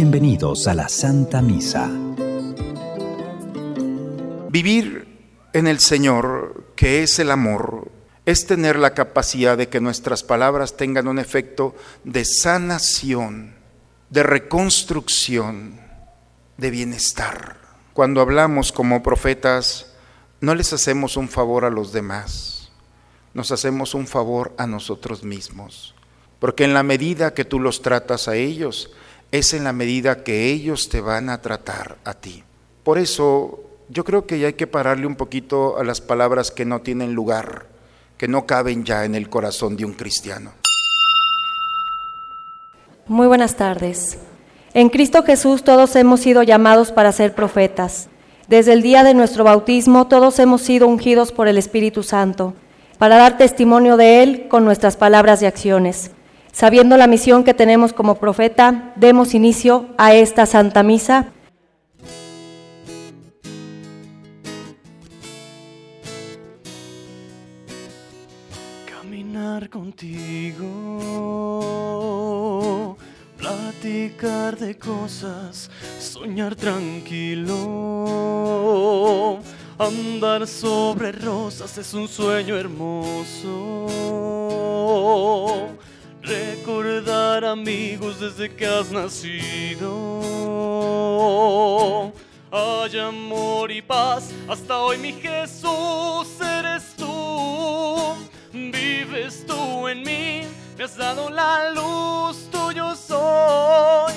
Bienvenidos a la Santa Misa. Vivir en el Señor, que es el amor, es tener la capacidad de que nuestras palabras tengan un efecto de sanación, de reconstrucción, de bienestar. Cuando hablamos como profetas, no les hacemos un favor a los demás, nos hacemos un favor a nosotros mismos. Porque en la medida que tú los tratas a ellos, es en la medida que ellos te van a tratar a ti. Por eso yo creo que ya hay que pararle un poquito a las palabras que no tienen lugar, que no caben ya en el corazón de un cristiano. Muy buenas tardes. En Cristo Jesús todos hemos sido llamados para ser profetas. Desde el día de nuestro bautismo todos hemos sido ungidos por el Espíritu Santo para dar testimonio de Él con nuestras palabras y acciones. Sabiendo la misión que tenemos como profeta, demos inicio a esta Santa Misa. Caminar contigo, platicar de cosas, soñar tranquilo, andar sobre rosas es un sueño hermoso recordar amigos desde que has nacido. Hay amor y paz, hasta hoy mi Jesús eres tú. Vives tú en mí, me has dado la luz, tuyo soy.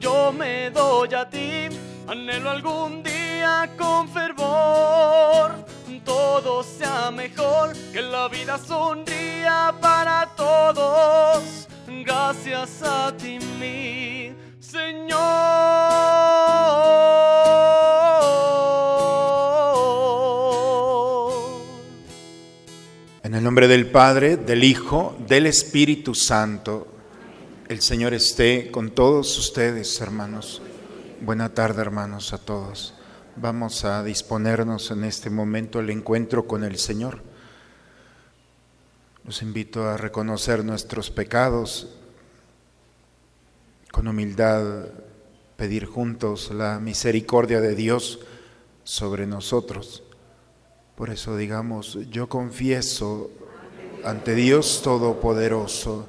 Yo me doy a ti, anhelo algún día con fervor todo sea mejor, que la vida sonría para todos. Gracias a ti, mi Señor. En el nombre del Padre, del Hijo, del Espíritu Santo, el Señor esté con todos ustedes, hermanos. Buena tarde, hermanos, a todos. Vamos a disponernos en este momento al encuentro con el Señor. Los invito a reconocer nuestros pecados, con humildad pedir juntos la misericordia de Dios sobre nosotros. Por eso digamos, yo confieso ante Dios Todopoderoso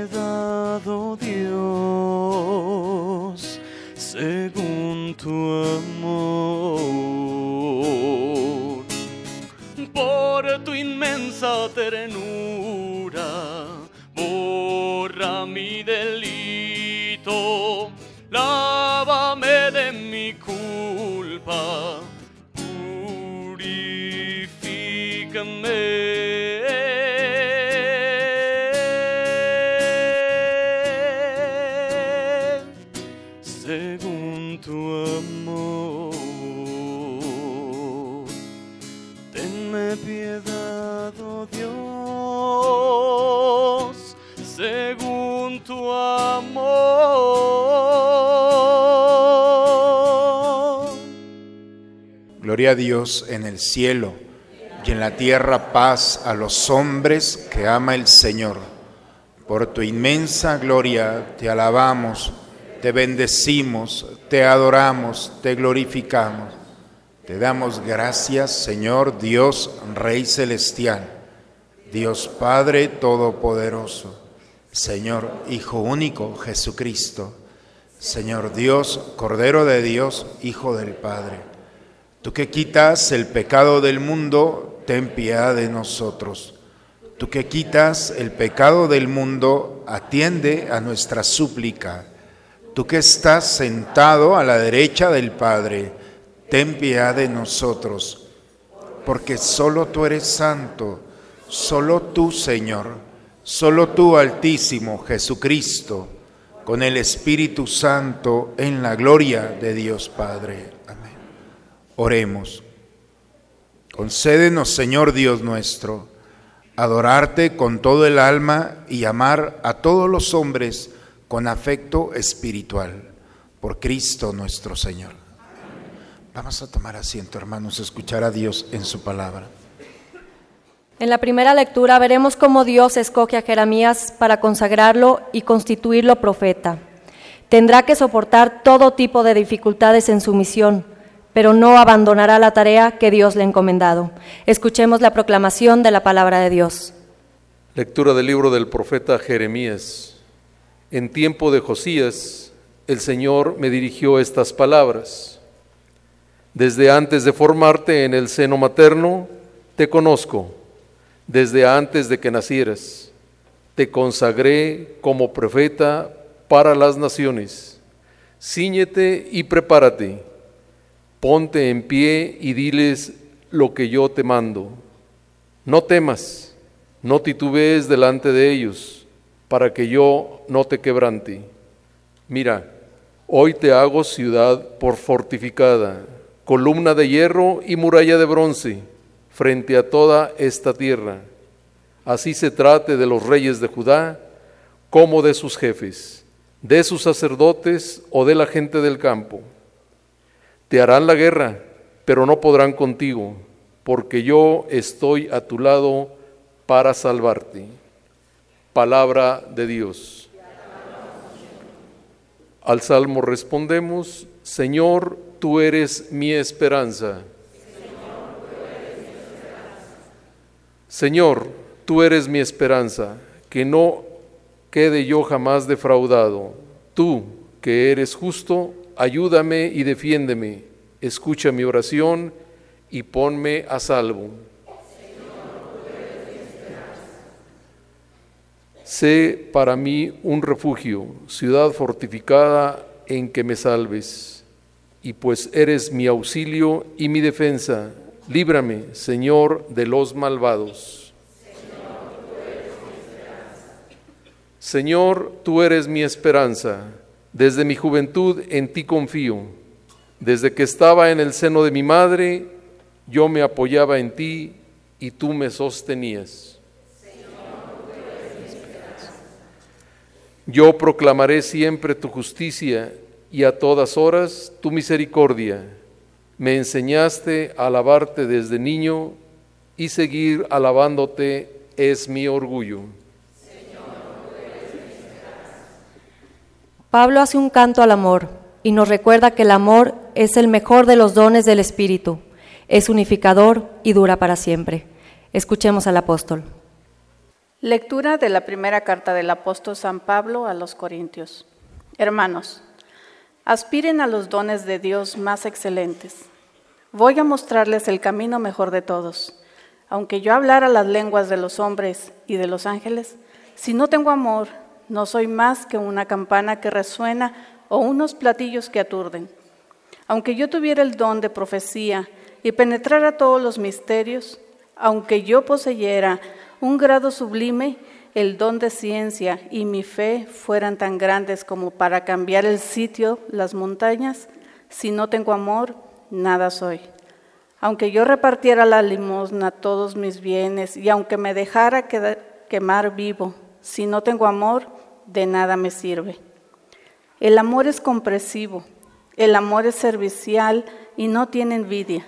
Oh Dios, según tu amor. Por tu inmensa ternura, borra mi delito, lávame de mi culpa, según tu amor. Tenme piedad, oh Dios, según tu amor. Gloria a Dios en el cielo y en la tierra paz a los hombres que ama el Señor. Por tu inmensa gloria te alabamos, te bendecimos, te adoramos, te glorificamos. Te damos gracias, Señor Dios, Rey Celestial, Dios Padre Todopoderoso, Señor Hijo único Jesucristo, Señor Dios, Cordero de Dios, Hijo del Padre, tú que quitas el pecado del mundo, ten piedad de nosotros. Tú que quitas el pecado del mundo, atiende a nuestra súplica. Tú que estás sentado a la derecha del Padre, ten piedad de nosotros, porque solo tú eres santo, solo tú, Señor, solo tú, Altísimo Jesucristo con el Espíritu Santo en la gloria de Dios Padre. Amén. Oremos. Concédenos, Señor Dios nuestro, adorarte con todo el alma y amar a todos los hombres con afecto espiritual. Por Cristo nuestro Señor. Vamos a tomar asiento, hermanos, escuchar a Dios en su palabra. En la primera lectura veremos cómo Dios escoge a Jeremías para consagrarlo y constituirlo profeta. Tendrá que soportar todo tipo de dificultades en su misión, pero no abandonará la tarea que Dios le ha encomendado. Escuchemos la proclamación de la palabra de Dios. Lectura del libro del profeta Jeremías. En tiempo de Josías, el Señor me dirigió estas palabras. Desde antes de formarte en el seno materno, te conozco desde antes de que nacieras. Te consagré como profeta para las naciones. Cíñete y prepárate. Ponte en pie y diles lo que yo te mando. No temas, no titubees delante de ellos, para que yo no te quebrante. Mira, hoy te hago ciudad por fortificada, columna de hierro y muralla de bronce frente a toda esta tierra. Así se trate de los reyes de Judá como de sus jefes, de sus sacerdotes o de la gente del campo. Te harán la guerra, pero no podrán contigo, porque yo estoy a tu lado para salvarte. Palabra de Dios. Al salmo respondemos, Señor, tú eres mi esperanza. Señor, tú eres mi esperanza, que no quede yo jamás defraudado. Tú, que eres justo, ayúdame y defiéndeme. Escucha mi oración y ponme a salvo. Sé para mí un refugio, ciudad fortificada en que me salves. Y pues eres mi auxilio y mi defensa, Líbrame, Señor, de los malvados. Señor, tú eres mi esperanza. Desde mi juventud en ti confío. Desde que estaba en el seno de mi madre, yo me apoyaba en ti y tú me sostenías. Yo proclamaré siempre tu justicia y a todas horas tu misericordia me enseñaste a alabarte desde niño y seguir alabándote es mi orgullo. Pablo hace un canto al amor y nos recuerda que el amor es el mejor de los dones del Espíritu, es unificador y dura para siempre. Escuchemos al apóstol. Lectura de la primera carta del apóstol San Pablo a los Corintios. Hermanos, aspiren a los dones de Dios más excelentes. Voy a mostrarles el camino mejor de todos. Aunque yo hablara las lenguas de los hombres y de los ángeles, si no tengo amor, no soy más que una campana que resuena o unos platillos que aturden. Aunque yo tuviera el don de profecía y penetrara todos los misterios, aunque yo poseyera un grado sublime, el don de ciencia y mi fe fueran tan grandes como para cambiar el sitio, las montañas, si no tengo amor, nada soy. Aunque yo repartiera la limosna todos mis bienes y aunque me dejara quemar vivo, si no tengo amor, de nada me sirve. El amor es compresivo, el amor es servicial y no tiene envidia.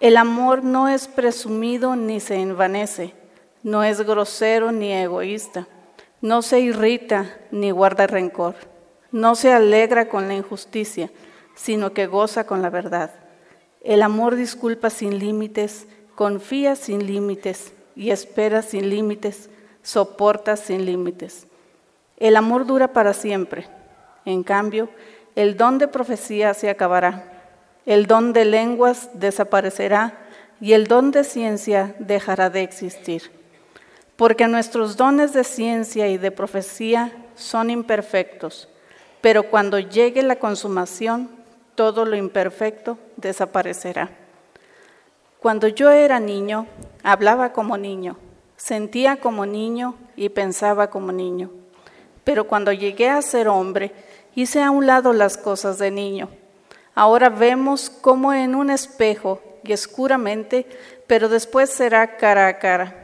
El amor no es presumido ni se envanece, no es grosero ni egoísta, no se irrita ni guarda rencor, no se alegra con la injusticia, sino que goza con la verdad. El amor disculpa sin límites, confía sin límites y espera sin límites, soporta sin límites. El amor dura para siempre. En cambio, el don de profecía se acabará, el don de lenguas desaparecerá y el don de ciencia dejará de existir. Porque nuestros dones de ciencia y de profecía son imperfectos, pero cuando llegue la consumación, todo lo imperfecto desaparecerá. Cuando yo era niño, hablaba como niño, sentía como niño y pensaba como niño. Pero cuando llegué a ser hombre, hice a un lado las cosas de niño. Ahora vemos como en un espejo y oscuramente, pero después será cara a cara.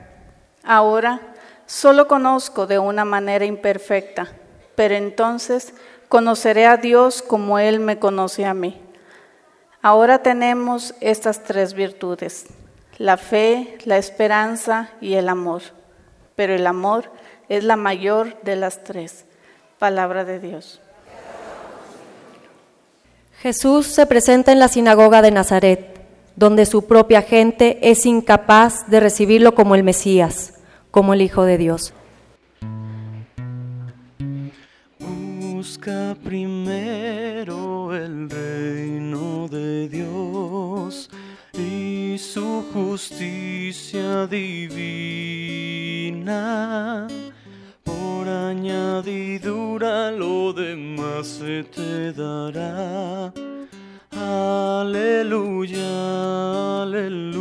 Ahora solo conozco de una manera imperfecta, pero entonces conoceré a Dios como Él me conoce a mí. Ahora tenemos estas tres virtudes, la fe, la esperanza y el amor. Pero el amor es la mayor de las tres. Palabra de Dios. Jesús se presenta en la sinagoga de Nazaret, donde su propia gente es incapaz de recibirlo como el Mesías, como el Hijo de Dios. Busca primero el reino de Dios y su justicia divina. Por añadidura lo demás se te dará. Aleluya, aleluya.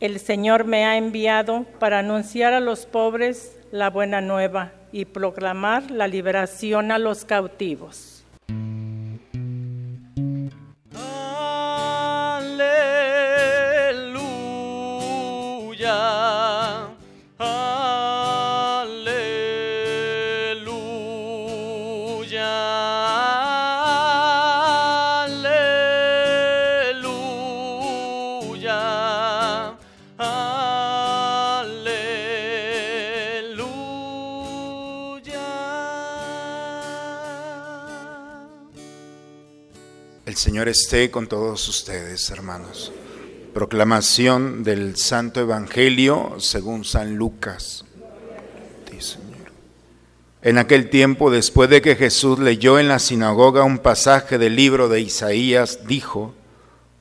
El Señor me ha enviado para anunciar a los pobres la buena nueva y proclamar la liberación a los cautivos. Aleluya. Aleluya. Señor esté con todos ustedes, hermanos. Proclamación del Santo Evangelio según San Lucas. En aquel tiempo, después de que Jesús leyó en la sinagoga un pasaje del libro de Isaías, dijo,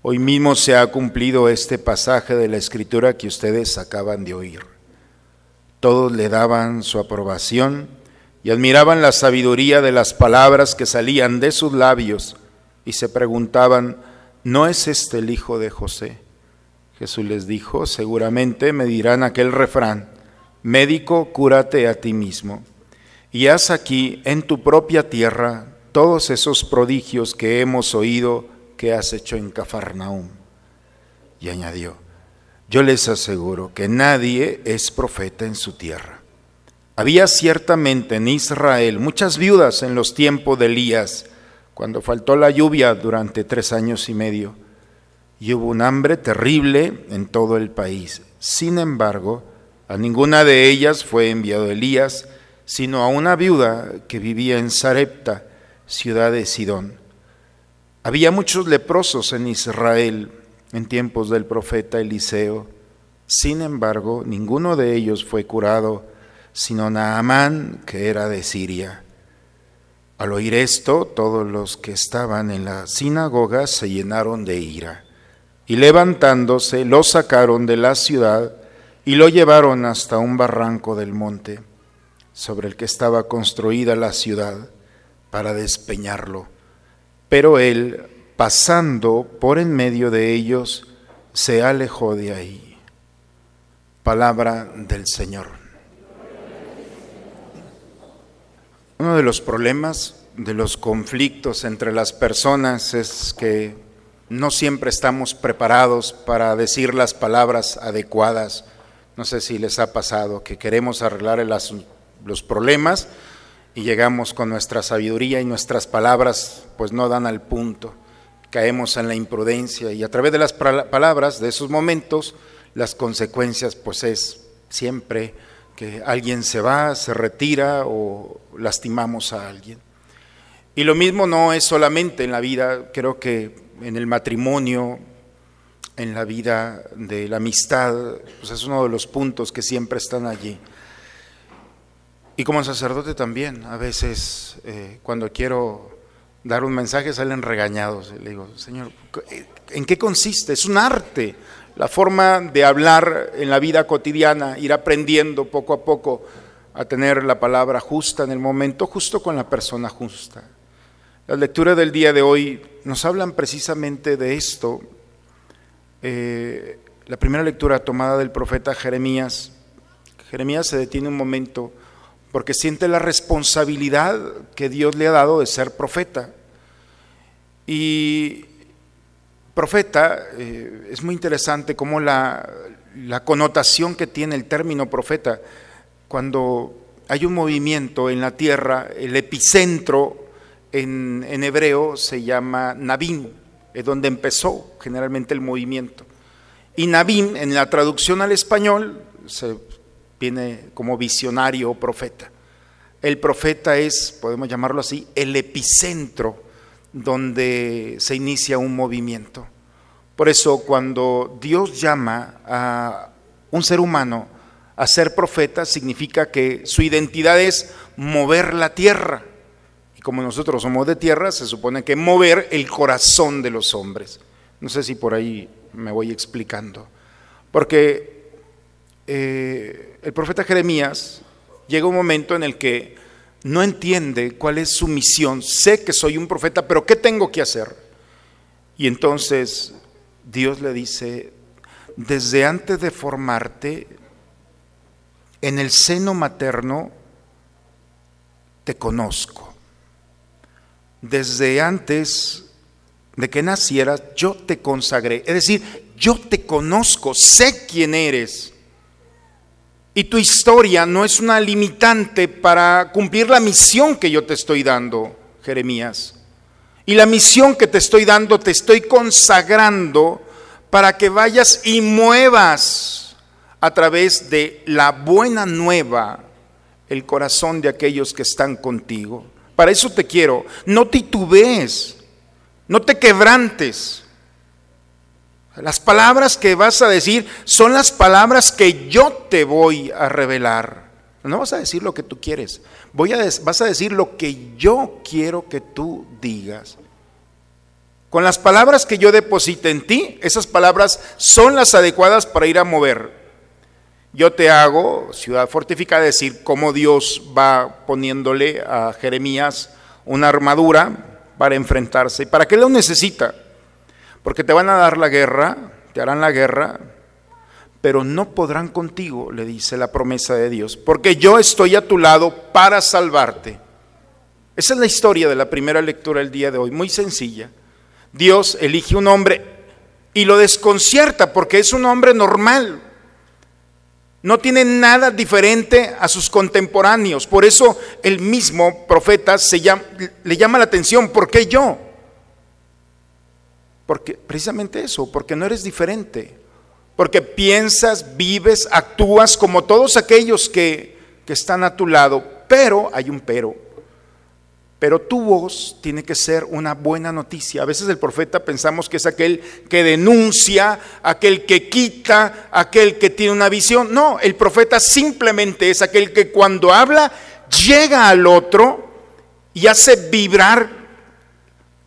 Hoy mismo se ha cumplido este pasaje de la escritura que ustedes acaban de oír. Todos le daban su aprobación y admiraban la sabiduría de las palabras que salían de sus labios y se preguntaban, ¿no es este el hijo de José? Jesús les dijo, seguramente me dirán aquel refrán, médico, cúrate a ti mismo. Y haz aquí, en tu propia tierra, todos esos prodigios que hemos oído que has hecho en Cafarnaúm. Y añadió, yo les aseguro que nadie es profeta en su tierra. Había ciertamente en Israel muchas viudas en los tiempos de Elías, cuando faltó la lluvia durante tres años y medio, y hubo un hambre terrible en todo el país. Sin embargo, a ninguna de ellas fue enviado Elías, sino a una viuda que vivía en Sarepta, ciudad de Sidón. Había muchos leprosos en Israel en tiempos del profeta Eliseo. Sin embargo, ninguno de ellos fue curado, sino Naamán, que era de Siria. Al oír esto, todos los que estaban en la sinagoga se llenaron de ira, y levantándose lo sacaron de la ciudad y lo llevaron hasta un barranco del monte, sobre el que estaba construida la ciudad, para despeñarlo. Pero él, pasando por en medio de ellos, se alejó de ahí. Palabra del Señor. Uno de los problemas, de los conflictos entre las personas es que no siempre estamos preparados para decir las palabras adecuadas. No sé si les ha pasado que queremos arreglar los problemas y llegamos con nuestra sabiduría y nuestras palabras pues no dan al punto. Caemos en la imprudencia y a través de las palabras de esos momentos las consecuencias pues es siempre que alguien se va, se retira o lastimamos a alguien. Y lo mismo no es solamente en la vida, creo que en el matrimonio, en la vida de la amistad, pues es uno de los puntos que siempre están allí. Y como sacerdote también, a veces eh, cuando quiero dar un mensaje salen regañados. Le digo, Señor, ¿en qué consiste? Es un arte. La forma de hablar en la vida cotidiana, ir aprendiendo poco a poco a tener la palabra justa en el momento justo con la persona justa. Las lecturas del día de hoy nos hablan precisamente de esto. Eh, la primera lectura tomada del profeta Jeremías, Jeremías se detiene un momento porque siente la responsabilidad que Dios le ha dado de ser profeta. Y profeta, eh, es muy interesante cómo la, la connotación que tiene el término profeta, cuando hay un movimiento en la tierra, el epicentro en, en hebreo se llama Nabim, es donde empezó generalmente el movimiento. Y Nabim, en la traducción al español, se viene como visionario o profeta. El profeta es, podemos llamarlo así, el epicentro donde se inicia un movimiento. Por eso cuando Dios llama a un ser humano a ser profeta, significa que su identidad es mover la tierra. Y como nosotros somos de tierra, se supone que mover el corazón de los hombres. No sé si por ahí me voy explicando. Porque eh, el profeta Jeremías llega un momento en el que no entiende cuál es su misión. Sé que soy un profeta, pero ¿qué tengo que hacer? Y entonces Dios le dice, desde antes de formarte, en el seno materno, te conozco. Desde antes de que nacieras, yo te consagré. Es decir, yo te conozco, sé quién eres. Y tu historia no es una limitante para cumplir la misión que yo te estoy dando, Jeremías. Y la misión que te estoy dando, te estoy consagrando para que vayas y muevas a través de la buena nueva el corazón de aquellos que están contigo. Para eso te quiero. No titubees, no te quebrantes. Las palabras que vas a decir son las palabras que yo te voy a revelar. No vas a decir lo que tú quieres, voy a vas a decir lo que yo quiero que tú digas. Con las palabras que yo deposite en ti, esas palabras son las adecuadas para ir a mover. Yo te hago, ciudad fortificada, decir cómo Dios va poniéndole a Jeremías una armadura para enfrentarse. ¿Y para qué lo necesita? Porque te van a dar la guerra, te harán la guerra, pero no podrán contigo, le dice la promesa de Dios, porque yo estoy a tu lado para salvarte. Esa es la historia de la primera lectura del día de hoy, muy sencilla. Dios elige un hombre y lo desconcierta porque es un hombre normal. No tiene nada diferente a sus contemporáneos. Por eso el mismo profeta se llama, le llama la atención, ¿por qué yo? Porque precisamente eso, porque no eres diferente. Porque piensas, vives, actúas como todos aquellos que, que están a tu lado. Pero, hay un pero. Pero tu voz tiene que ser una buena noticia. A veces el profeta pensamos que es aquel que denuncia, aquel que quita, aquel que tiene una visión. No, el profeta simplemente es aquel que cuando habla llega al otro y hace vibrar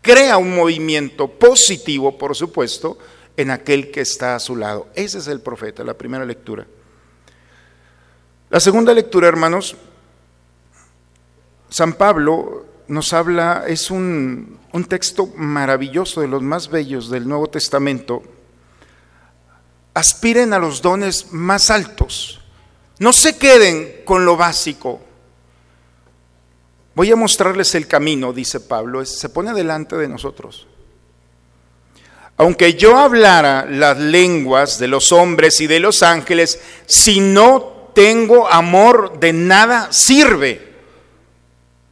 crea un movimiento positivo, por supuesto, en aquel que está a su lado. Ese es el profeta, la primera lectura. La segunda lectura, hermanos, San Pablo nos habla, es un, un texto maravilloso, de los más bellos del Nuevo Testamento. Aspiren a los dones más altos. No se queden con lo básico. Voy a mostrarles el camino, dice Pablo, se pone delante de nosotros. Aunque yo hablara las lenguas de los hombres y de los ángeles, si no tengo amor, de nada sirve.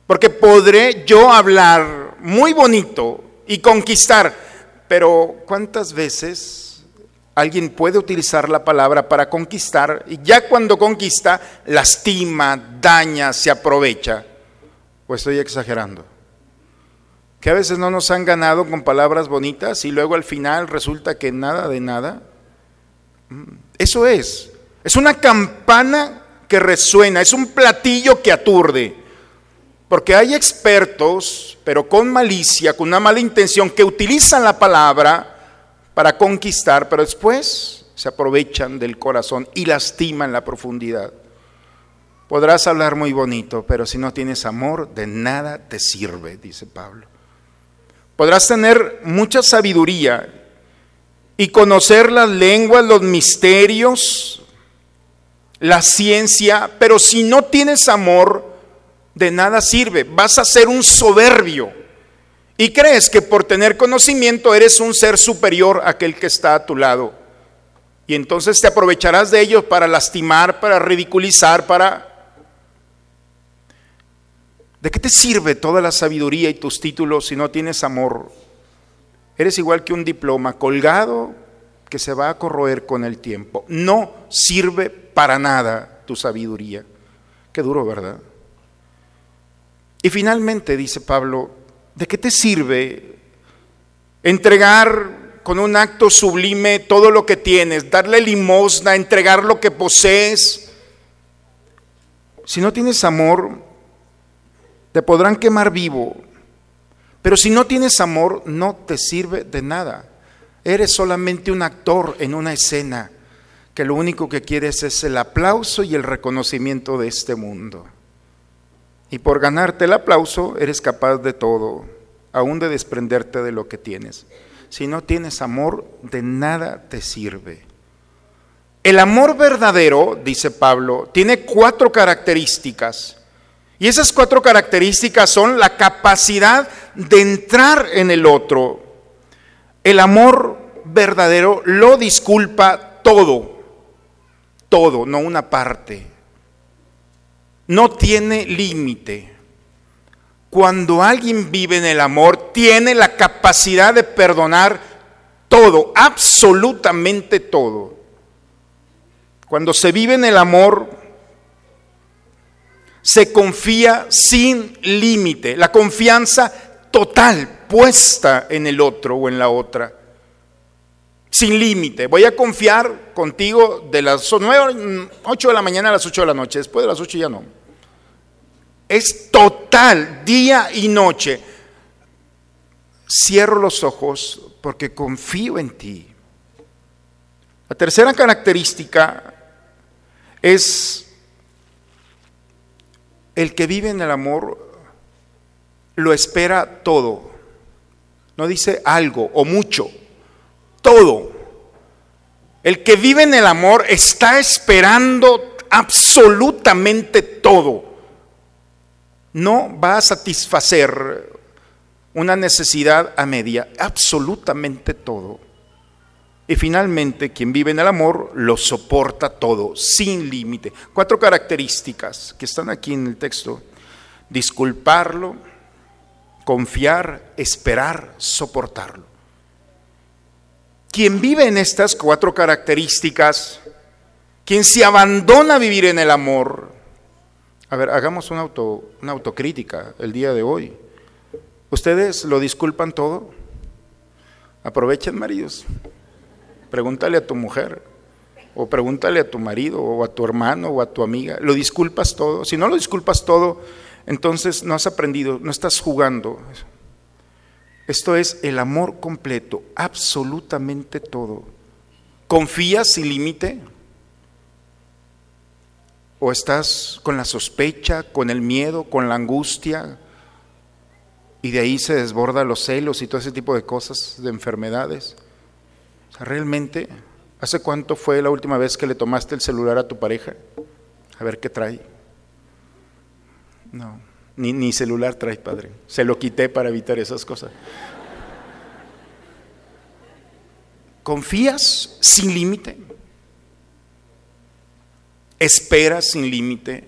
Porque podré yo hablar muy bonito y conquistar, pero ¿cuántas veces alguien puede utilizar la palabra para conquistar y ya cuando conquista lastima, daña, se aprovecha? ¿O estoy exagerando? Que a veces no nos han ganado con palabras bonitas y luego al final resulta que nada de nada. Mm, eso es. Es una campana que resuena, es un platillo que aturde. Porque hay expertos, pero con malicia, con una mala intención, que utilizan la palabra para conquistar, pero después se aprovechan del corazón y lastiman la profundidad. Podrás hablar muy bonito, pero si no tienes amor, de nada te sirve, dice Pablo. Podrás tener mucha sabiduría y conocer las lenguas, los misterios, la ciencia, pero si no tienes amor, de nada sirve. Vas a ser un soberbio y crees que por tener conocimiento eres un ser superior a aquel que está a tu lado. Y entonces te aprovecharás de ellos para lastimar, para ridiculizar, para... ¿De qué te sirve toda la sabiduría y tus títulos si no tienes amor? Eres igual que un diploma colgado que se va a corroer con el tiempo. No sirve para nada tu sabiduría. Qué duro, ¿verdad? Y finalmente, dice Pablo, ¿de qué te sirve entregar con un acto sublime todo lo que tienes, darle limosna, entregar lo que posees? Si no tienes amor, te podrán quemar vivo, pero si no tienes amor, no te sirve de nada. Eres solamente un actor en una escena que lo único que quieres es el aplauso y el reconocimiento de este mundo. Y por ganarte el aplauso eres capaz de todo, aún de desprenderte de lo que tienes. Si no tienes amor, de nada te sirve. El amor verdadero, dice Pablo, tiene cuatro características. Y esas cuatro características son la capacidad de entrar en el otro. El amor verdadero lo disculpa todo, todo, no una parte no tiene límite. Cuando alguien vive en el amor, tiene la capacidad de perdonar todo, absolutamente todo. Cuando se vive en el amor, se confía sin límite, la confianza total puesta en el otro o en la otra, sin límite. Voy a confiar contigo de las 9, 8 de la mañana a las 8 de la noche, después de las 8 ya no. Es total, día y noche. Cierro los ojos porque confío en ti. La tercera característica es el que vive en el amor lo espera todo. No dice algo o mucho, todo. El que vive en el amor está esperando absolutamente todo no va a satisfacer una necesidad a media, absolutamente todo. Y finalmente, quien vive en el amor lo soporta todo, sin límite. Cuatro características que están aquí en el texto. Disculparlo, confiar, esperar, soportarlo. Quien vive en estas cuatro características, quien se abandona a vivir en el amor, a ver, hagamos una, auto, una autocrítica el día de hoy. ¿Ustedes lo disculpan todo? Aprovechen, maridos. Pregúntale a tu mujer, o pregúntale a tu marido, o a tu hermano, o a tu amiga. ¿Lo disculpas todo? Si no lo disculpas todo, entonces no has aprendido, no estás jugando. Esto es el amor completo, absolutamente todo. ¿Confías sin límite? ¿O estás con la sospecha, con el miedo, con la angustia? Y de ahí se desborda los celos y todo ese tipo de cosas, de enfermedades. O sea, realmente, ¿hace cuánto fue la última vez que le tomaste el celular a tu pareja? A ver qué trae. No, ni, ni celular trae, padre. Se lo quité para evitar esas cosas. ¿Confías sin límite? esperas sin límite,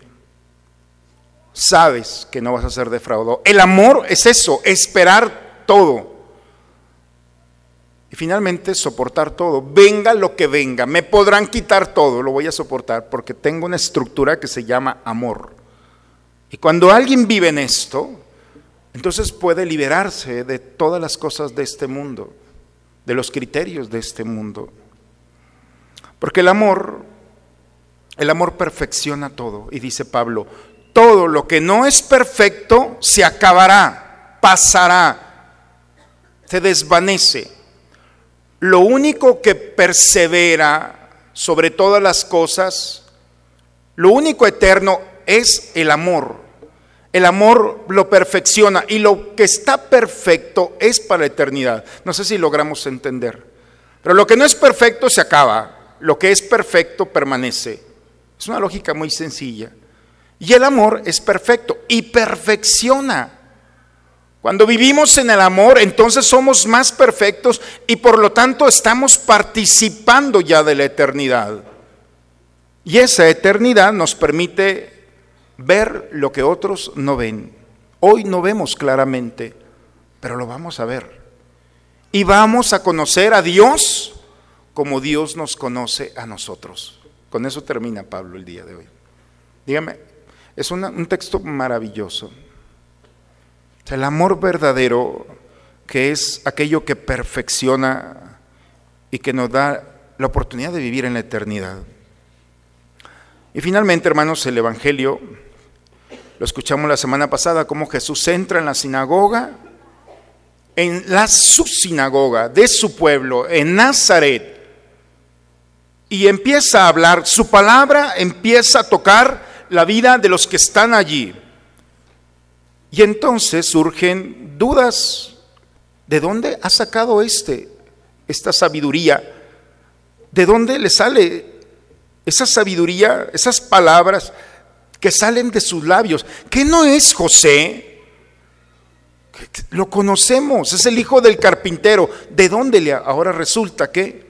sabes que no vas a ser defraudado. El amor es eso, esperar todo. Y finalmente soportar todo, venga lo que venga, me podrán quitar todo, lo voy a soportar porque tengo una estructura que se llama amor. Y cuando alguien vive en esto, entonces puede liberarse de todas las cosas de este mundo, de los criterios de este mundo. Porque el amor El amor perfecciona todo. Y dice Pablo, todo lo que no es perfecto se acabará, pasará, se desvanece. Lo único que persevera sobre todas las cosas, lo único eterno es el amor. El amor lo perfecciona y lo que está perfecto es para la eternidad. No sé si logramos entender. Pero lo que no es perfecto se acaba. Lo que es perfecto permanece. Es una lógica muy sencilla. Y el amor es perfecto y perfecciona. Cuando vivimos en el amor, entonces somos más perfectos y por lo tanto estamos participando ya de la eternidad. Y esa eternidad nos permite ver lo que otros no ven. Hoy no vemos claramente, pero lo vamos a ver. Y vamos a conocer a Dios como Dios nos conoce a nosotros. Con eso termina Pablo el día de hoy. Dígame, es un texto maravilloso. El amor verdadero, que es aquello que perfecciona y que nos da la oportunidad de vivir en la eternidad. Y finalmente, hermanos, el Evangelio, lo escuchamos la semana pasada, cómo Jesús entra en la sinagoga, en la subsinagoga de su pueblo, en Nazaret, y empieza a hablar, su palabra empieza a tocar la vida de los que están allí. Y entonces surgen dudas. ¿De dónde ha sacado este esta sabiduría? ¿De dónde le sale esa sabiduría, esas palabras que salen de sus labios? ¿Qué no es José? Lo conocemos, es el hijo del carpintero. ¿De dónde le ahora resulta que?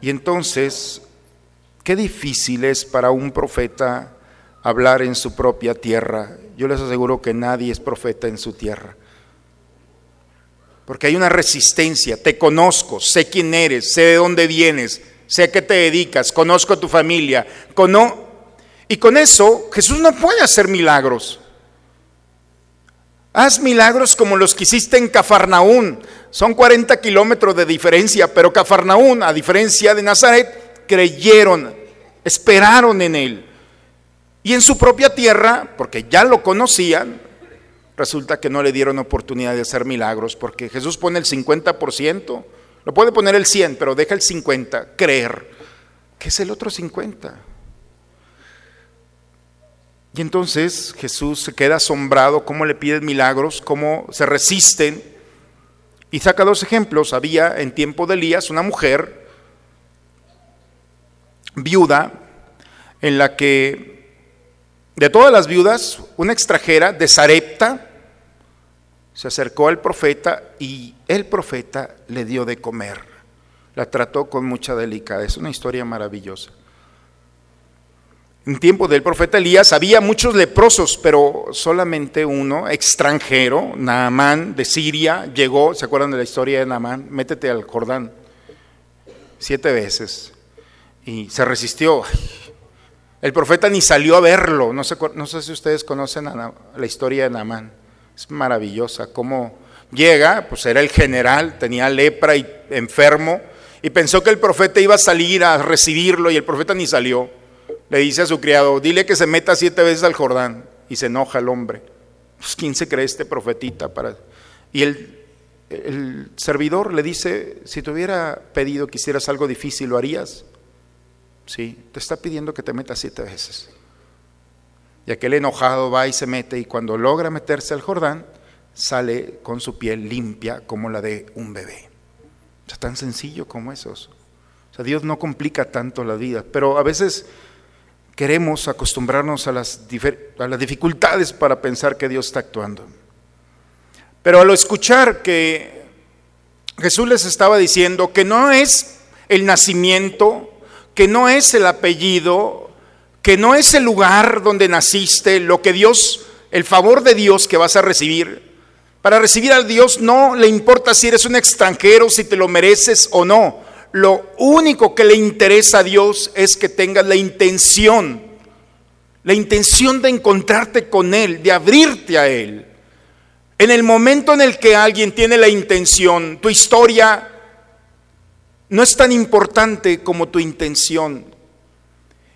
Y entonces, qué difícil es para un profeta hablar en su propia tierra. Yo les aseguro que nadie es profeta en su tierra. Porque hay una resistencia. Te conozco, sé quién eres, sé de dónde vienes, sé a qué te dedicas, conozco a tu familia. Cono y con eso Jesús no puede hacer milagros. Haz milagros como los que hiciste en Cafarnaún. Son 40 kilómetros de diferencia, pero Cafarnaún, a diferencia de Nazaret, creyeron, esperaron en él. Y en su propia tierra, porque ya lo conocían, resulta que no le dieron oportunidad de hacer milagros, porque Jesús pone el 50%, lo puede poner el 100, pero deja el 50, creer, que es el otro 50. Y entonces Jesús se queda asombrado cómo le piden milagros, cómo se resisten. Y saca dos ejemplos. Había en tiempo de Elías una mujer viuda en la que de todas las viudas, una extranjera de Sarepta se acercó al profeta y el profeta le dio de comer. La trató con mucha delicadeza. Una historia maravillosa. En tiempo del profeta Elías había muchos leprosos, pero solamente uno, extranjero, Naamán de Siria, llegó, ¿se acuerdan de la historia de Naamán? Métete al Jordán siete veces y se resistió. El profeta ni salió a verlo. No sé, no sé si ustedes conocen la historia de Naamán. Es maravillosa. Cómo llega, pues era el general, tenía lepra y enfermo, y pensó que el profeta iba a salir a recibirlo y el profeta ni salió. Le dice a su criado, dile que se meta siete veces al Jordán. Y se enoja el hombre. Pues, ¿Quién se cree este profetita? Para... Y el, el servidor le dice, si te hubiera pedido que hicieras algo difícil, ¿lo harías? Sí, te está pidiendo que te metas siete veces. Y aquel enojado va y se mete y cuando logra meterse al Jordán, sale con su piel limpia como la de un bebé. O sea, tan sencillo como eso. O sea, Dios no complica tanto la vida, pero a veces queremos acostumbrarnos a las, a las dificultades para pensar que Dios está actuando. Pero al escuchar que Jesús les estaba diciendo que no es el nacimiento, que no es el apellido, que no es el lugar donde naciste, lo que Dios, el favor de Dios que vas a recibir. Para recibir a Dios no le importa si eres un extranjero, si te lo mereces o no. Lo único que le interesa a Dios es que tengas la intención, la intención de encontrarte con Él, de abrirte a Él. En el momento en el que alguien tiene la intención, tu historia no es tan importante como tu intención.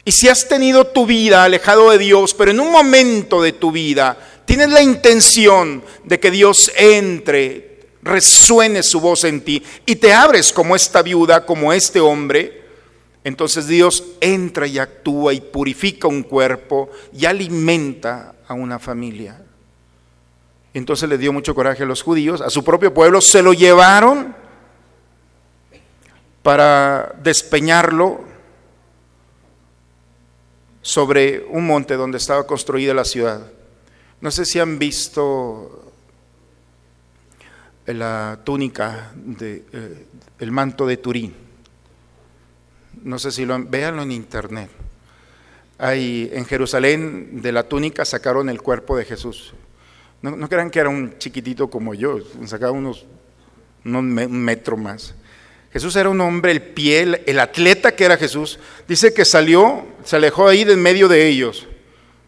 Y si has tenido tu vida alejado de Dios, pero en un momento de tu vida tienes la intención de que Dios entre, resuene su voz en ti y te abres como esta viuda, como este hombre, entonces Dios entra y actúa y purifica un cuerpo y alimenta a una familia. Entonces le dio mucho coraje a los judíos, a su propio pueblo, se lo llevaron para despeñarlo sobre un monte donde estaba construida la ciudad. No sé si han visto la túnica de eh, el manto de Turín. No sé si lo han, véanlo en internet. Hay en Jerusalén de la túnica sacaron el cuerpo de Jesús. No, crean que era un chiquitito como yo, sacaba unos, un metro más. Jesús era un hombre, el pie, el atleta que era Jesús. Dice que salió, se alejó ahí de en medio de ellos.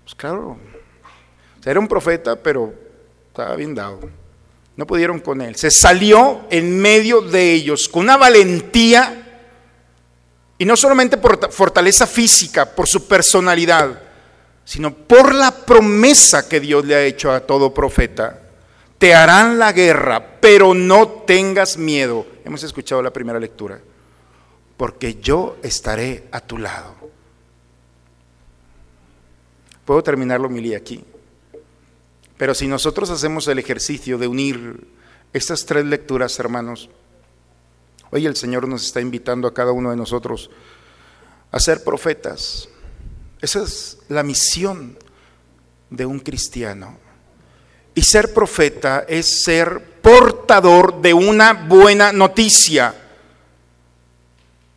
Pues claro, era un profeta, pero estaba bien dado. No pudieron con él. Se salió en medio de ellos con una valentía y no solamente por fortaleza física, por su personalidad, sino por la promesa que Dios le ha hecho a todo profeta. Te harán la guerra, pero no tengas miedo Hemos escuchado la primera lectura. Porque yo estaré a tu lado. Puedo terminar la aquí. Pero si nosotros hacemos el ejercicio de unir estas tres lecturas, hermanos, hoy el Señor nos está invitando a cada uno de nosotros a ser profetas. Esa es la misión de un cristiano. Y ser profeta es ser portador de una buena noticia.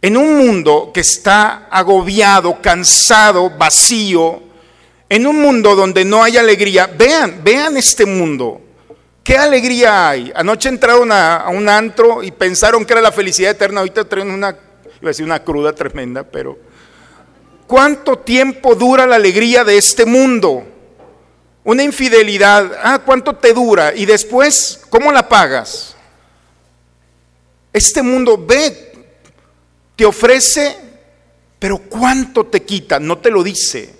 En un mundo que está agobiado, cansado, vacío, en un mundo donde no hay alegría, vean, vean este mundo. ¿Qué alegría hay? Anoche entraron a, un antro y pensaron que era la felicidad eterna, ahorita traen una, iba a decir una cruda tremenda, pero ¿cuánto tiempo dura la alegría de este mundo? Una infidelidad, ah, ¿cuánto te dura? Y después, ¿cómo la pagas? Este mundo ve, te ofrece, pero ¿cuánto te quita? No te lo dice.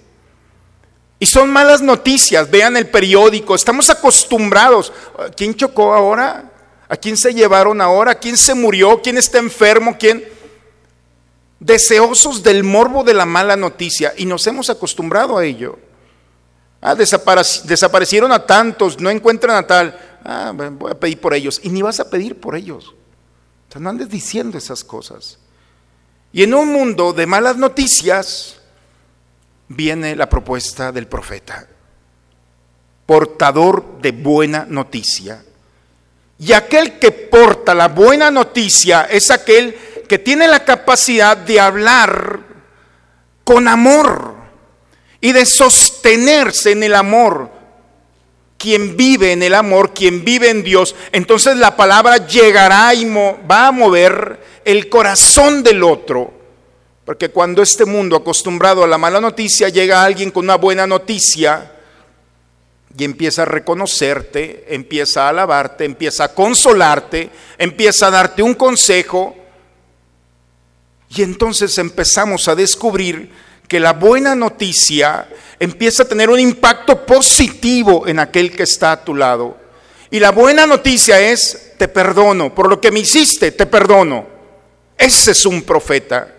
Y son malas noticias, vean el periódico, estamos acostumbrados. ¿Quién chocó ahora? ¿A quién se llevaron ahora? ¿Quién se murió? ¿Quién está enfermo? ¿Quién? Deseosos del morbo de la mala noticia y nos hemos acostumbrado a ello. Ah, desaparecieron a tantos, no encuentran a tal. Ah, voy a pedir por ellos. Y ni vas a pedir por ellos. O sea, no andes diciendo esas cosas. Y en un mundo de malas noticias viene la propuesta del profeta. Portador de buena noticia. Y aquel que porta la buena noticia es aquel que tiene la capacidad de hablar con amor y de sostenerse en el amor. Quien vive en el amor, quien vive en Dios, entonces la palabra llegará y va a mover el corazón del otro. Porque cuando este mundo acostumbrado a la mala noticia llega alguien con una buena noticia y empieza a reconocerte, empieza a alabarte, empieza a consolarte, empieza a darte un consejo, y entonces empezamos a descubrir que la buena noticia empieza a tener un impacto positivo en aquel que está a tu lado. Y la buena noticia es, te perdono, por lo que me hiciste, te perdono. Ese es un profeta.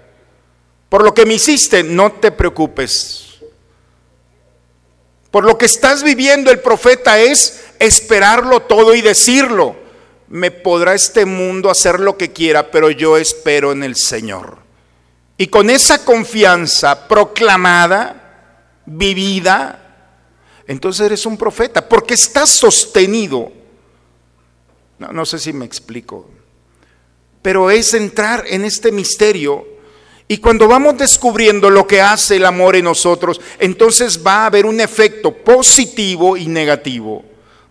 Por lo que me hiciste, no te preocupes. Por lo que estás viviendo el profeta es esperarlo todo y decirlo. Me podrá este mundo hacer lo que quiera, pero yo espero en el Señor. Y con esa confianza proclamada, vivida, entonces eres un profeta, porque estás sostenido. No, sé si me explico, pero es entrar en este misterio y cuando vamos descubriendo lo que hace el amor en nosotros, entonces va a haber un efecto positivo y negativo.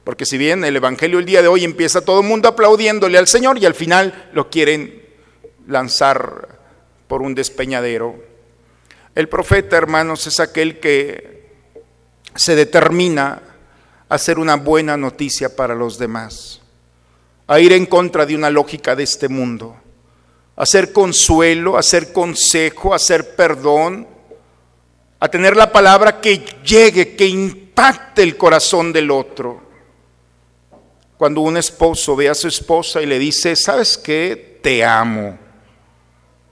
Porque si bien el Evangelio el día de hoy empieza todo el mundo aplaudiéndole al Señor y al final lo quieren lanzar por un despeñadero. El profeta, hermanos, es aquel que se determina a hacer una buena noticia para los demás, a ir en contra de una lógica de este mundo, a hacer consuelo, a hacer consejo, a hacer perdón, a tener la palabra que llegue, que impacte el corazón del otro. Cuando un esposo ve a su esposa y le dice, ¿sabes qué? Te amo.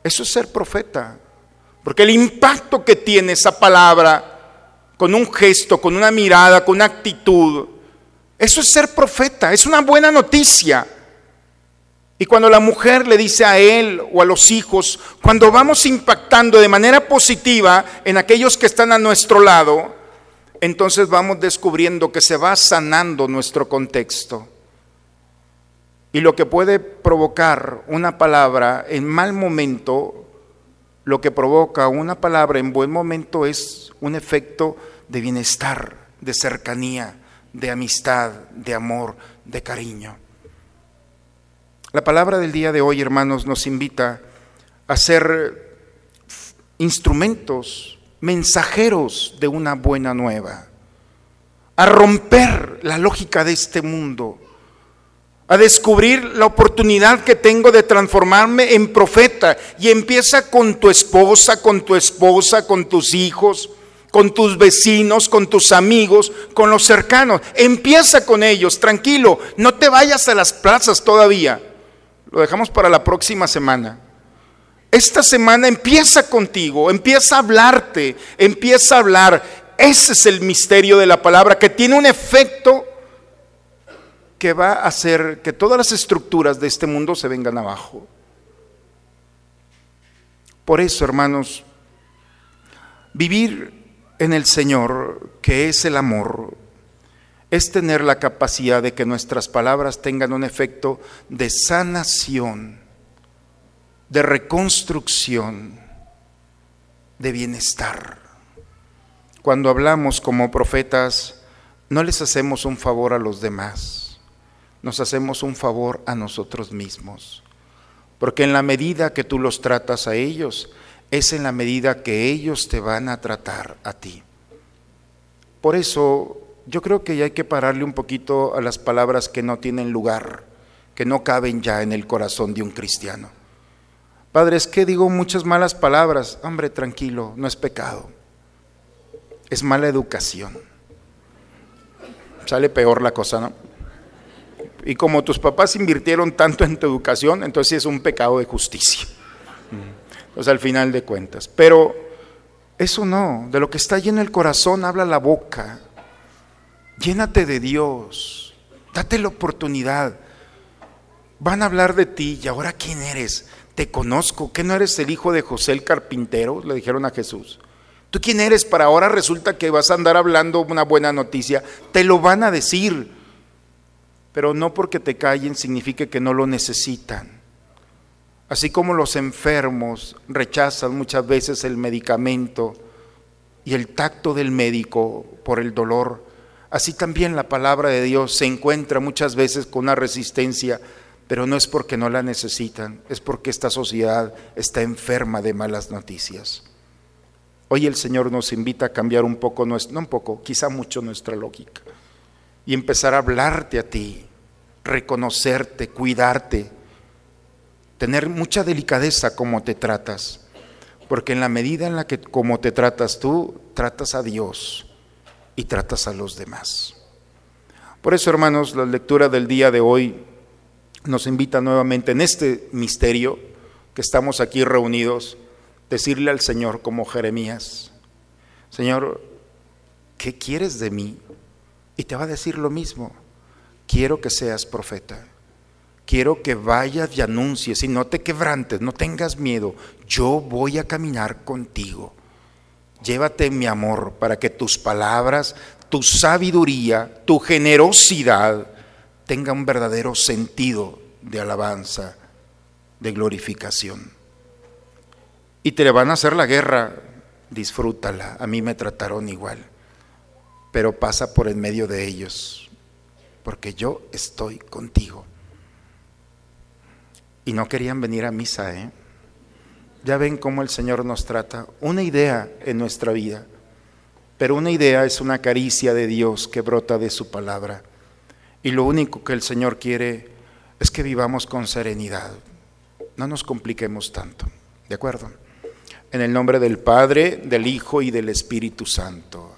Eso es ser profeta. Porque el impacto que tiene esa palabra con un gesto, con una mirada, con una actitud, eso es ser profeta, es una buena noticia. Y cuando la mujer le dice a él o a los hijos, cuando vamos impactando de manera positiva en aquellos que están a nuestro lado, entonces vamos descubriendo que se va sanando nuestro contexto. Y lo que puede provocar una palabra en mal momento, lo que provoca una palabra en buen momento es un efecto de bienestar, de cercanía, de amistad, de amor, de cariño. La palabra del día de hoy, hermanos, nos invita a ser instrumentos, mensajeros de una buena nueva, a romper la lógica de este mundo, a descubrir la oportunidad que tengo de transformarme en profeta. Y empieza con tu esposa, con tu esposa, con tus hijos, con tus vecinos, con tus amigos, con los cercanos. Empieza con ellos, tranquilo, no te vayas a las plazas todavía. Lo dejamos para la próxima semana. Esta semana empieza contigo, empieza a hablarte, empieza a hablar. Ese es el misterio de la palabra que tiene un efecto que va a hacer que todas las estructuras de este mundo se vengan abajo. Por eso, hermanos, vivir en el Señor, que es el amor, es tener la capacidad de que nuestras palabras tengan un efecto de sanación, de reconstrucción, de bienestar. Cuando hablamos como profetas, no les hacemos un favor a los demás, nos hacemos un favor a nosotros mismos. Porque en la medida que tú los tratas a ellos, es en la medida que ellos te van a tratar a ti. Por eso yo creo que ya hay que pararle un poquito a las palabras que no tienen lugar, que no caben ya en el corazón de un cristiano. Padre, es que digo muchas malas palabras. Hombre, tranquilo, no es pecado. Es mala educación. Sale peor la cosa, ¿no? Y como tus papás invirtieron tanto en tu educación, entonces es un pecado de justicia. Entonces al final de cuentas. Pero eso no, de lo que está allí en el corazón habla la boca. Llénate de Dios, date la oportunidad. Van a hablar de ti y ahora quién eres. Te conozco, que no eres el hijo de José el carpintero, le dijeron a Jesús. ¿Tú quién eres? Para ahora resulta que vas a andar hablando una buena noticia. Te lo van a decir, pero no porque te callen significa que no lo necesitan. Así como los enfermos rechazan muchas veces el medicamento y el tacto del médico por el dolor, Así también la palabra de Dios se encuentra muchas veces con una resistencia, pero no es porque no la necesitan, es porque esta sociedad está enferma de malas noticias. Hoy el Señor nos invita a cambiar un poco, no un poco, quizá mucho nuestra lógica y empezar a hablarte a ti, reconocerte, cuidarte, tener mucha delicadeza como te tratas, porque en la medida en la que como te tratas tú, tratas a Dios y tratas a los demás. Por eso, hermanos, la lectura del día de hoy nos invita nuevamente en este misterio que estamos aquí reunidos, decirle al Señor como Jeremías, Señor, ¿qué quieres de mí? Y te va a decir lo mismo, quiero que seas profeta, quiero que vayas y anuncies y no te quebrantes, no tengas miedo, yo voy a caminar contigo. Llévate mi amor para que tus palabras, tu sabiduría, tu generosidad tenga un verdadero sentido de alabanza, de glorificación. Y te le van a hacer la guerra, disfrútala, a mí me trataron igual, pero pasa por en medio de ellos, porque yo estoy contigo. Y no querían venir a misa, ¿eh? Ya ven cómo el Señor nos trata. Una idea en nuestra vida, pero una idea es una caricia de Dios que brota de su palabra. Y lo único que el Señor quiere es que vivamos con serenidad. No nos compliquemos tanto, ¿de acuerdo? En el nombre del Padre, del Hijo y del Espíritu Santo.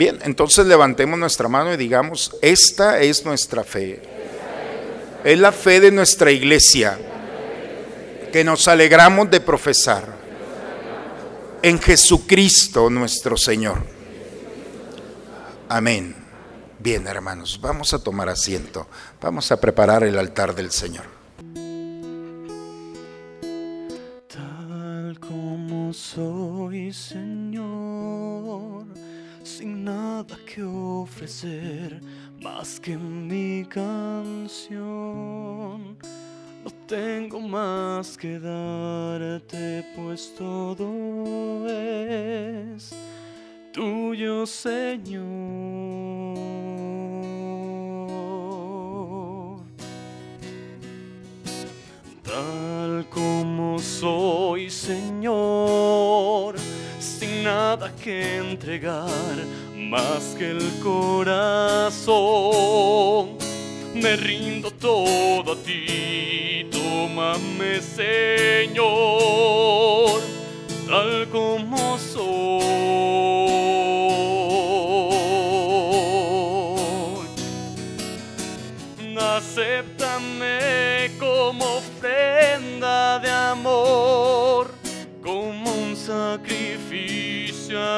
Bien, entonces levantemos nuestra mano y digamos, esta es nuestra fe. Es la fe de nuestra iglesia que nos alegramos de profesar en Jesucristo nuestro Señor. Amén. Bien, hermanos, vamos a tomar asiento. Vamos a preparar el altar del Señor. Tal como soy, Señor, sin nada que ofrecer más que mi canción. No tengo más que darte, pues todo es tuyo, Señor. Tal como soy, Señor, nada que entregar más que el corazón. Me rindo todo a ti, tómame, Señor, tal como soy.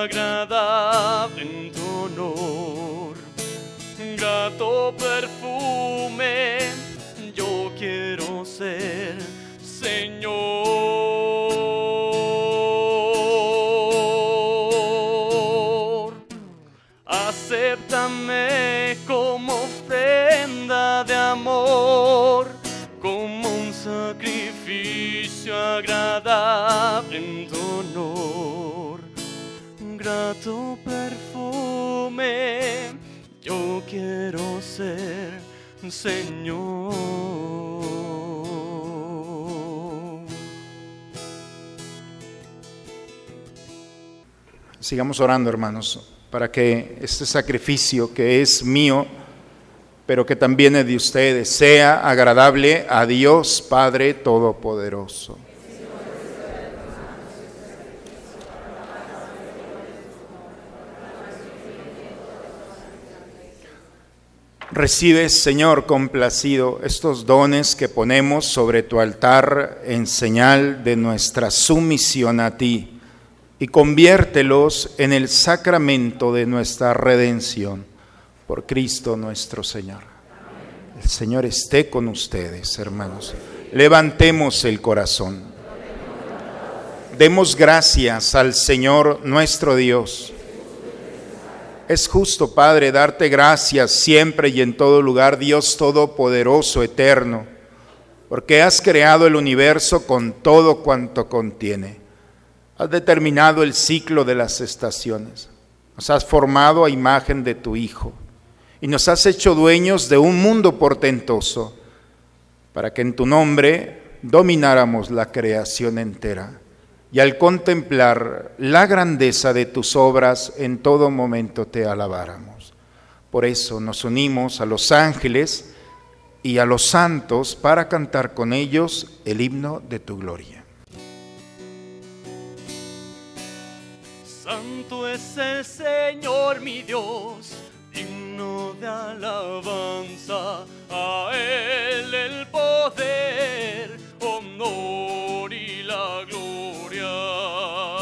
Agradable en tu honor. Grato perfume, yo quiero ser, Señor. Acéptame como ofrenda de amor, como un sacrificio agradable en tu. Grato perfume, yo quiero ser, Señor. Sigamos orando, hermanos, para que este sacrificio que es mío, pero que también es de ustedes, sea agradable a Dios Padre Todopoderoso. Recibes, Señor, complacido estos dones que ponemos sobre tu altar en señal de nuestra sumisión a ti y conviértelos en el sacramento de nuestra redención por Cristo nuestro Señor. El Señor esté con ustedes, hermanos. Levantemos el corazón. Demos gracias al Señor nuestro Dios. Es justo, Padre, darte gracias siempre y en todo lugar, Dios Todopoderoso, eterno, porque has creado el universo con todo cuanto contiene. Has determinado el ciclo de las estaciones. Nos has formado a imagen de tu Hijo y nos has hecho dueños de un mundo portentoso para que en tu nombre domináramos la creación entera y al contemplar la grandeza de tus obras en todo momento te alabáramos. Por eso nos unimos a los ángeles y a los santos para cantar con ellos el himno de tu gloria. Santo es el Señor mi Dios, digno de alabanza, a Él el poder, honor y la gloria.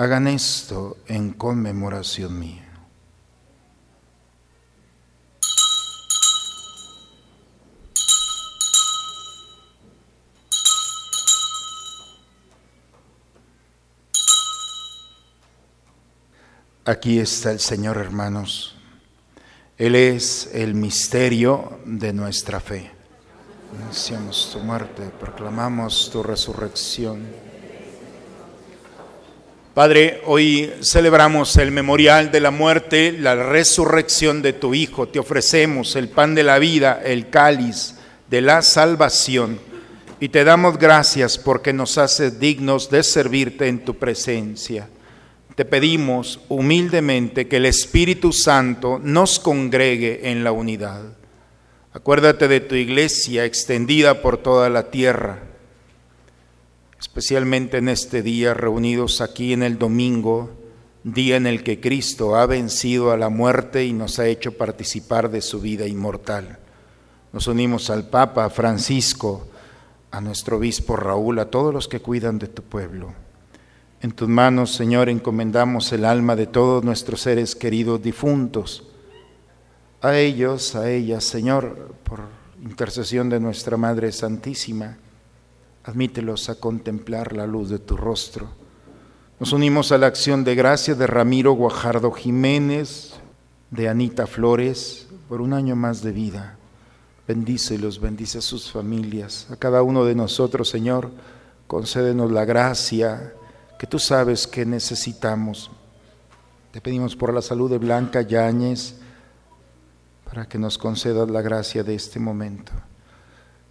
Hagan esto en conmemoración mía. Aquí está el Señor, hermanos. Él es el misterio de nuestra fe. Anunciamos tu muerte, proclamamos tu resurrección. Padre, hoy celebramos el memorial de la muerte, la resurrección de tu Hijo. Te ofrecemos el pan de la vida, el cáliz de la salvación. Y te damos gracias porque nos haces dignos de servirte en tu presencia. Te pedimos humildemente que el Espíritu Santo nos congregue en la unidad. Acuérdate de tu iglesia extendida por toda la tierra especialmente en este día reunidos aquí en el domingo, día en el que Cristo ha vencido a la muerte y nos ha hecho participar de su vida inmortal. Nos unimos al Papa Francisco, a nuestro obispo Raúl, a todos los que cuidan de tu pueblo. En tus manos, Señor, encomendamos el alma de todos nuestros seres queridos difuntos. A ellos, a ellas, Señor, por intercesión de nuestra Madre Santísima admítelos a contemplar la luz de tu rostro. Nos unimos a la acción de gracia de Ramiro Guajardo Jiménez, de Anita Flores, por un año más de vida. Bendícelos, bendice a sus familias, a cada uno de nosotros, Señor, concédenos la gracia que tú sabes que necesitamos. Te pedimos por la salud de Blanca Yáñez, para que nos concedas la gracia de este momento.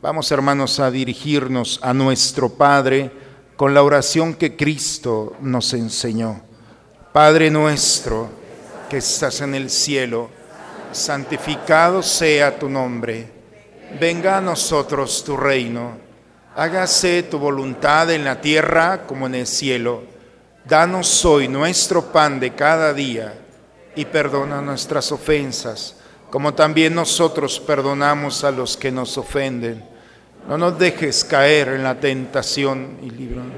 Vamos hermanos a dirigirnos a nuestro Padre con la oración que Cristo nos enseñó. Padre nuestro que estás en el cielo, santificado sea tu nombre. Venga a nosotros tu reino. Hágase tu voluntad en la tierra como en el cielo. Danos hoy nuestro pan de cada día y perdona nuestras ofensas como también nosotros perdonamos a los que nos ofenden. No nos dejes caer en la tentación y líbranos.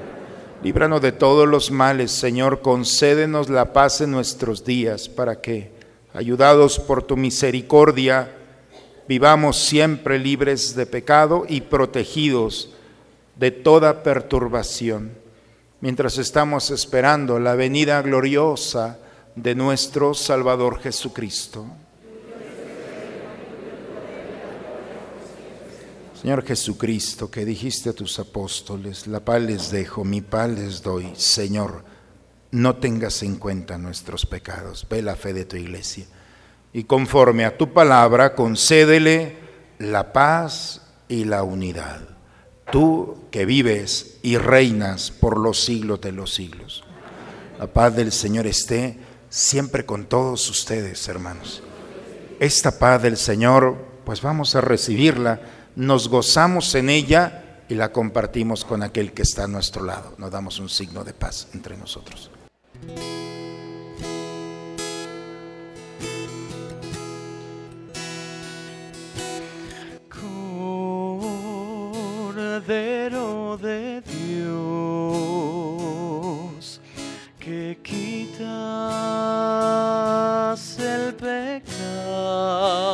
Líbranos de todos los males, Señor, concédenos la paz en nuestros días para que, ayudados por tu misericordia, vivamos siempre libres de pecado y protegidos de toda perturbación, mientras estamos esperando la venida gloriosa de nuestro Salvador Jesucristo. Señor Jesucristo, que dijiste a tus apóstoles, la paz les dejo, mi paz les doy, Señor, no tengas en cuenta nuestros pecados, ve la fe de tu iglesia y conforme a tu palabra concédele la paz y la unidad. Tú que vives y reinas por los siglos de los siglos. La paz del Señor esté siempre con todos ustedes, hermanos. Esta paz del Señor, pues vamos a recibirla, nos gozamos en ella y la compartimos con aquel que está a nuestro lado. Nos damos un signo de paz entre nosotros. Cordero de Dios, que quitas el pecado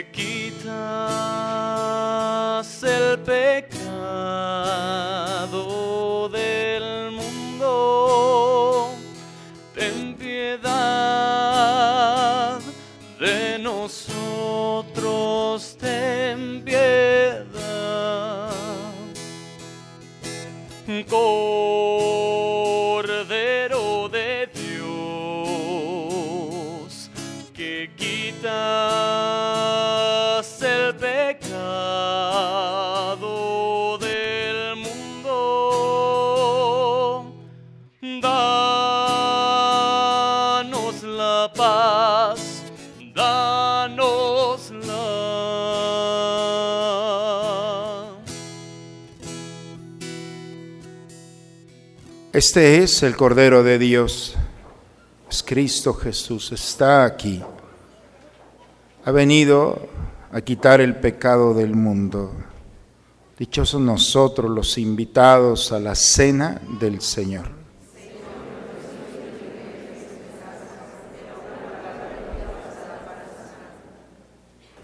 que Este es el Cordero de Dios. Es Cristo Jesús, está aquí. Ha venido a quitar el pecado del mundo. Dichosos nosotros los invitados a la cena del Señor.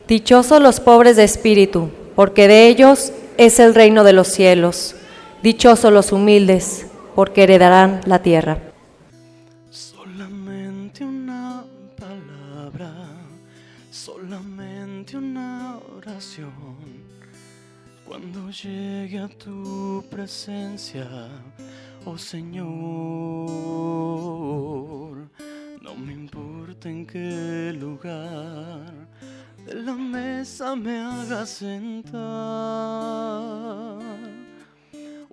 Dichosos los pobres de espíritu, porque de ellos es el reino de los cielos. Dichosos los humildes, porque heredarán la tierra. Solamente una palabra, solamente una oración. Cuando llegue a tu presencia, oh Señor, no me importa en qué lugar de la mesa me hagas sentar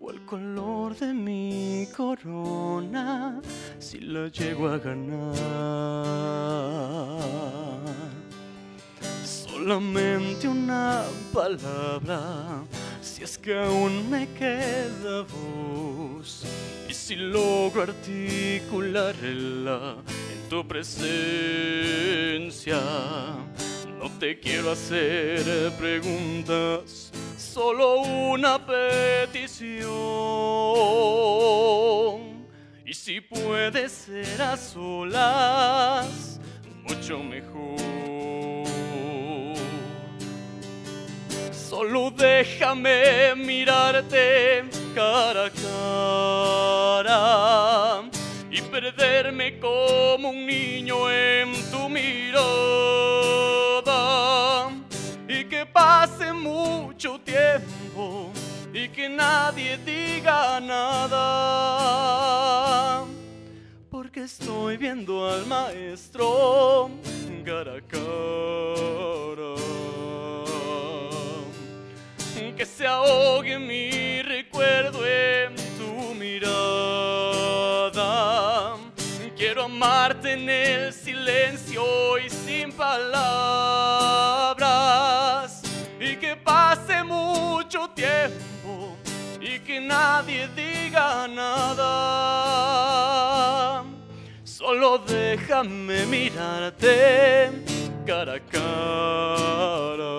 o el color de mi corona si la llego a ganar. Solamente una palabra, si es que aún me queda voz. Y si logro articularla en tu presencia, no te quiero hacer preguntas, solo una petición. Y si puede ser a solas, mucho mejor. Solo déjame mirarte cara a cara y perderme como un niño en tu mirada pase mucho tiempo y que nadie diga nada porque estoy viendo al maestro cara a cara que se ahogue mi recuerdo en tu mirada. Quiero amarte en el silencio y sin palabras. Y que nadie diga nada. Solo déjame mirarte cara a cara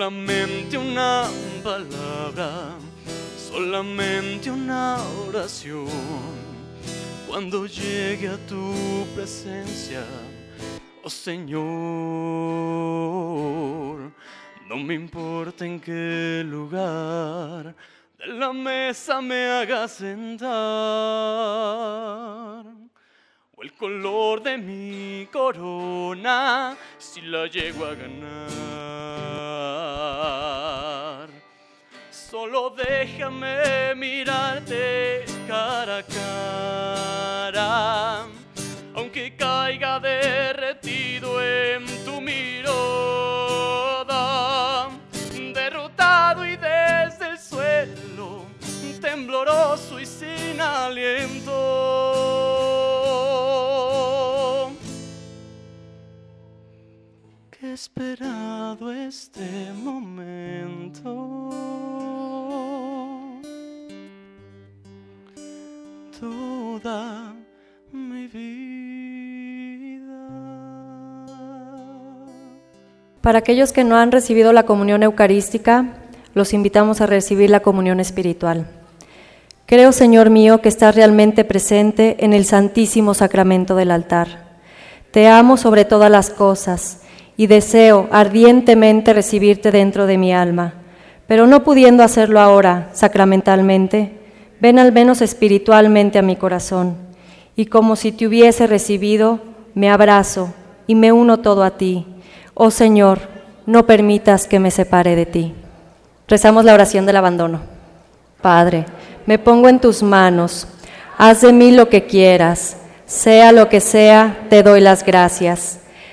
solamente una palabra, solamente una oración. Cuando llegue a tu presencia, oh Señor, No me importa en qué lugar de la mesa me haga sentar o el color de mi corona si la llego a ganar. Solo déjame mirarte cara a cara, aunque caiga derretido esperado este momento. Toda mi vida. Para aquellos que no han recibido la comunión eucarística, los invitamos a recibir la comunión espiritual. Creo, Señor mío, que estás realmente presente en el santísimo sacramento del altar. Te amo sobre todas las cosas y deseo ardientemente recibirte dentro de mi alma, pero no pudiendo hacerlo ahora sacramentalmente, ven al menos espiritualmente a mi corazón y como si te hubiese recibido, me abrazo y me uno todo a ti. Oh Señor, no permitas que me separe de ti. Rezamos la oración del abandono. Padre, me pongo en tus manos, haz de mí lo que quieras, sea lo que sea, te doy las gracias.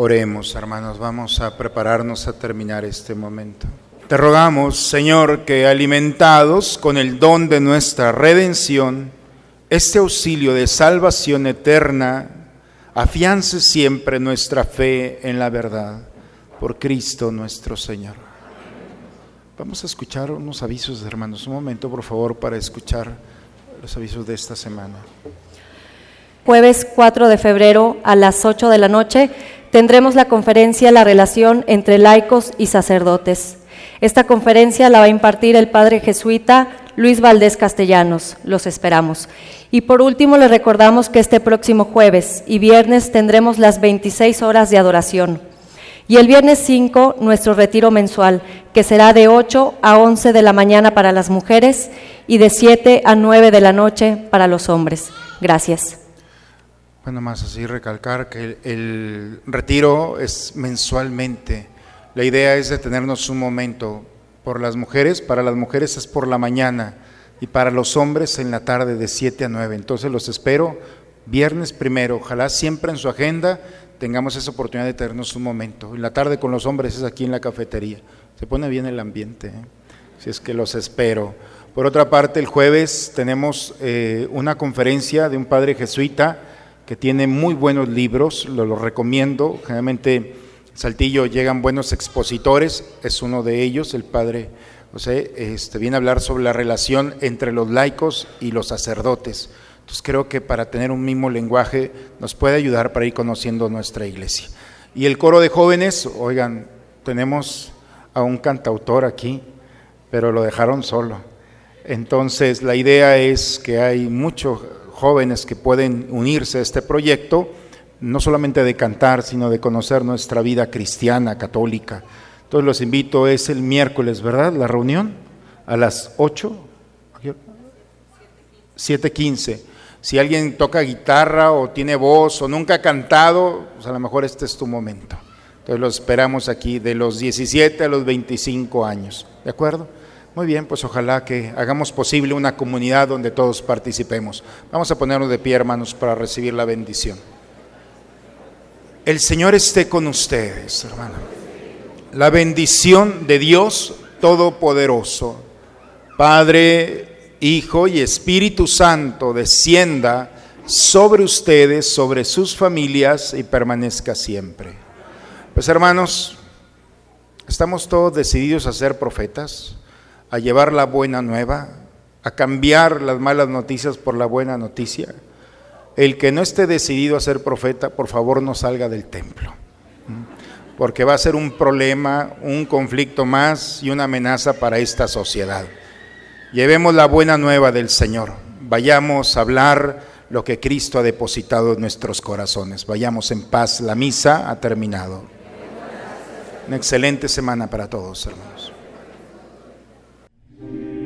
Oremos, hermanos, vamos a prepararnos a terminar este momento. Te rogamos, Señor, que alimentados con el don de nuestra redención, este auxilio de salvación eterna afiance siempre nuestra fe en la verdad por Cristo nuestro Señor. Vamos a escuchar unos avisos, hermanos. Un momento, por favor, para escuchar los avisos de esta semana. Jueves 4 de febrero a las 8 de la noche tendremos la conferencia La relación entre laicos y sacerdotes. Esta conferencia la va a impartir el padre jesuita Luis Valdés Castellanos. Los esperamos. Y por último, les recordamos que este próximo jueves y viernes tendremos las 26 horas de adoración. Y el viernes 5, nuestro retiro mensual, que será de 8 a 11 de la mañana para las mujeres y de 7 a 9 de la noche para los hombres. Gracias. Bueno, más así recalcar que el, el retiro es mensualmente. La idea es detenernos un momento. Por las mujeres, para las mujeres es por la mañana y para los hombres en la tarde de 7 a 9. Entonces los espero viernes primero. Ojalá siempre en su agenda tengamos esa oportunidad de tenernos un momento. En la tarde con los hombres es aquí en la cafetería. Se pone bien el ambiente, ¿eh? si es que los espero. Por otra parte, el jueves tenemos eh, una conferencia de un padre jesuita que tiene muy buenos libros, lo, recomiendo. Generalmente en Saltillo llegan buenos expositores, es uno de ellos, el padre José, este, viene a hablar sobre la relación entre los laicos y los sacerdotes. Entonces creo que para tener un mismo lenguaje nos puede ayudar para ir conociendo nuestra iglesia. Y el coro de jóvenes, oigan, tenemos a un cantautor aquí, pero lo dejaron solo. Entonces la idea es que hay muchos jóvenes que pueden unirse a este proyecto, no solamente de cantar, sino de conocer nuestra vida cristiana, católica. Entonces los invito, es el miércoles, ¿verdad? La reunión a las 8, 7.15. Si alguien toca guitarra o tiene voz o nunca ha cantado, pues a lo mejor este es tu momento. Entonces los esperamos aquí de los 17 a los 25 años. ¿De acuerdo? Muy bien, pues ojalá que hagamos posible una comunidad donde todos participemos. Vamos a ponernos de pie, hermanos, para recibir la bendición. El Señor esté con ustedes, hermano. La bendición de Dios Todopoderoso, Padre, Hijo y Espíritu Santo, descienda sobre ustedes, sobre sus familias y permanezca siempre. Pues hermanos, estamos todos decididos a ser profetas. A llevar la buena nueva, a cambiar las malas noticias por la buena noticia. El que no esté decidido a ser profeta, por favor no salga del templo, porque va a ser un problema, un conflicto más y una amenaza para esta sociedad. Llevemos la buena nueva del Señor, vayamos a hablar lo que Cristo ha depositado en nuestros corazones. Vayamos en paz, la misa ha terminado. Una excelente semana para todos, hermanos. Amen.